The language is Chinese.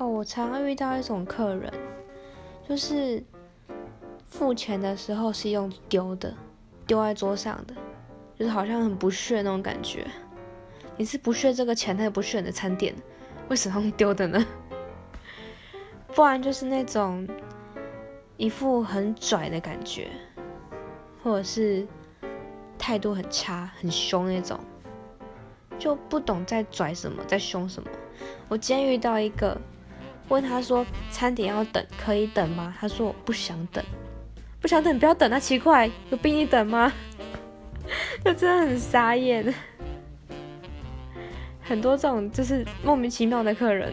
哦，我常常遇到一种客人，就是付钱的时候是用丢的，丢在桌上的，就是好像很不屑那种感觉。你是不屑这个钱，他也不屑你的餐点，为什么用丢的呢？不然就是那种一副很拽的感觉，或者是态度很差、很凶那种，就不懂在拽什么，在凶什么。我今天遇到一个。问他说：“餐点要等，可以等吗？”他说：“我不想等，不想等，不要等。”那奇怪，有逼你等吗？他真的很傻眼。很多这种就是莫名其妙的客人。